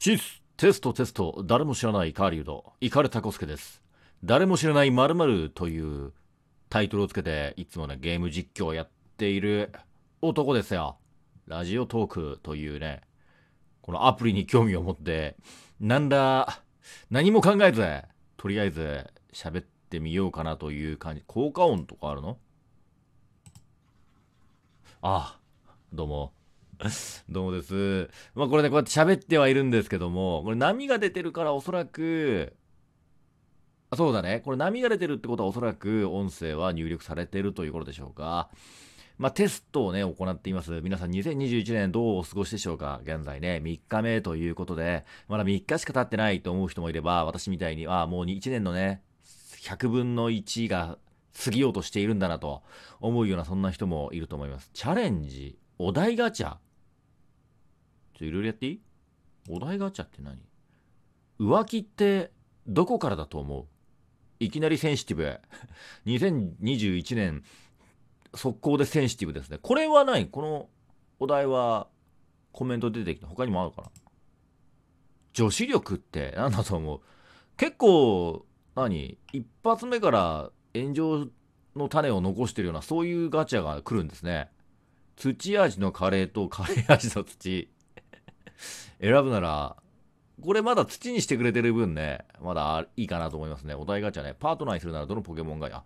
チス。テストテスト。誰も知らないカーリウドイカルタコスケです。誰も知らない〇〇というタイトルをつけていつもねゲーム実況をやっている男ですよ。ラジオトークというね。このアプリに興味を持ってなんだ何も考えずとりあえず喋ってみようかなという感じ。効果音とかあるの？あどうも。どうもです？まあこれね、こうやって喋ってはいるんですけども、これ波が出てるからおそらく、あそうだね。これ波が出てるってことはおそらく音声は入力されてるということでしょうか。まあテストをね、行っています。皆さん2021年どうお過ごしでしょうか？現在ね、3日目ということで、まだ3日しか経ってないと思う人もいれば、私みたいに、あもう1年のね、100分の1が過ぎようとしているんだなと思うようなそんな人もいると思います。チャレンジ、お題ガチャ。ちょ、いろいろやっていい？お題ガチャって何？浮気ってどこからだと思う？いきなりセンシティブ。2021年、速攻でセンシティブですね。これは何このお題はコメント出てきた。他にもあるかな？女子力って何だと思う？結構、何？一発目から炎上の種を残してるような、そういうガチャが来るんですね。土味のカレーとカレー味の土。選ぶなら、これまだ土にしてくれてる分ね、まだいいかなと思いますね。お題ガチャね。パートナーにするならどのポケモンがや。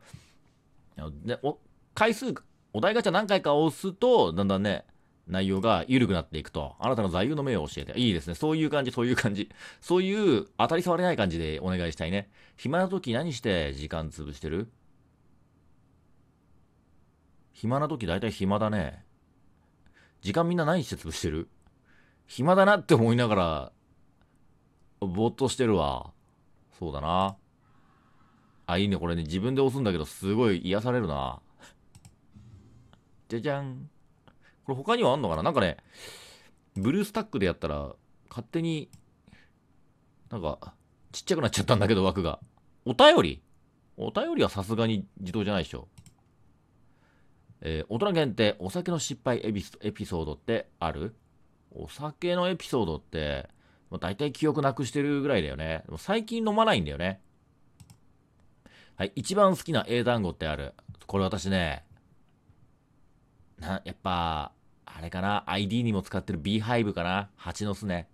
でお回数、お題ガチャ何回か押すと、だんだんね、内容が緩くなっていくと。あなたの座右の銘を教えて。いいですね。そういう感じ、そういう感じ。そういう当たり障りない感じでお願いしたいね。暇な時何して時間潰してる？暇な時大体暇だね。時間みんな何して潰してる？暇だなって思いながら、ぼーっとしてるわ。そうだな。あ、いいね。これね、自分で押すんだけど、すごい癒されるな。じゃじゃん。これ他にはあんのかな？なんかね、ブルースタックでやったら、勝手に、なんか、ちっちゃくなっちゃったんだけど、枠が。お便り？お便りはさすがに自動じゃないでしょ。えー大人限定、お酒の失敗エピソエピソードってある？お酒のエピソードって、もう大体記憶なくしてるぐらいだよね。でも最近飲まないんだよね。はい、一番好きな英単語ってある。これ私ね、な、やっぱ、あれかな、ID にも使ってる B ハイブかな、蜂の巣ね。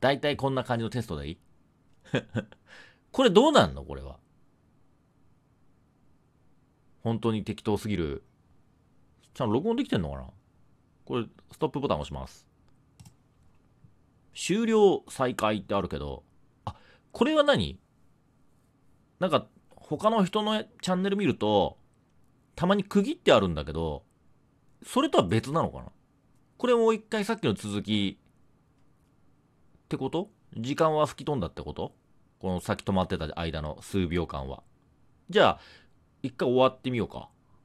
大体こんな感じのテストでいい？これどうなんの？これは。本当に適当すぎる。ちゃんと録音できてんのかな？これ、ストップボタン押します。終了再開ってあるけど、あ、これは何？なんか、他の人のチャンネル見ると、たまに区切ってあるんだけど、それとは別なのかな？これもう一回さっきの続き、ってこと？時間は吹き飛んだってこと？この先止まってた間の数秒間は。じゃあ、一回終わってみようか。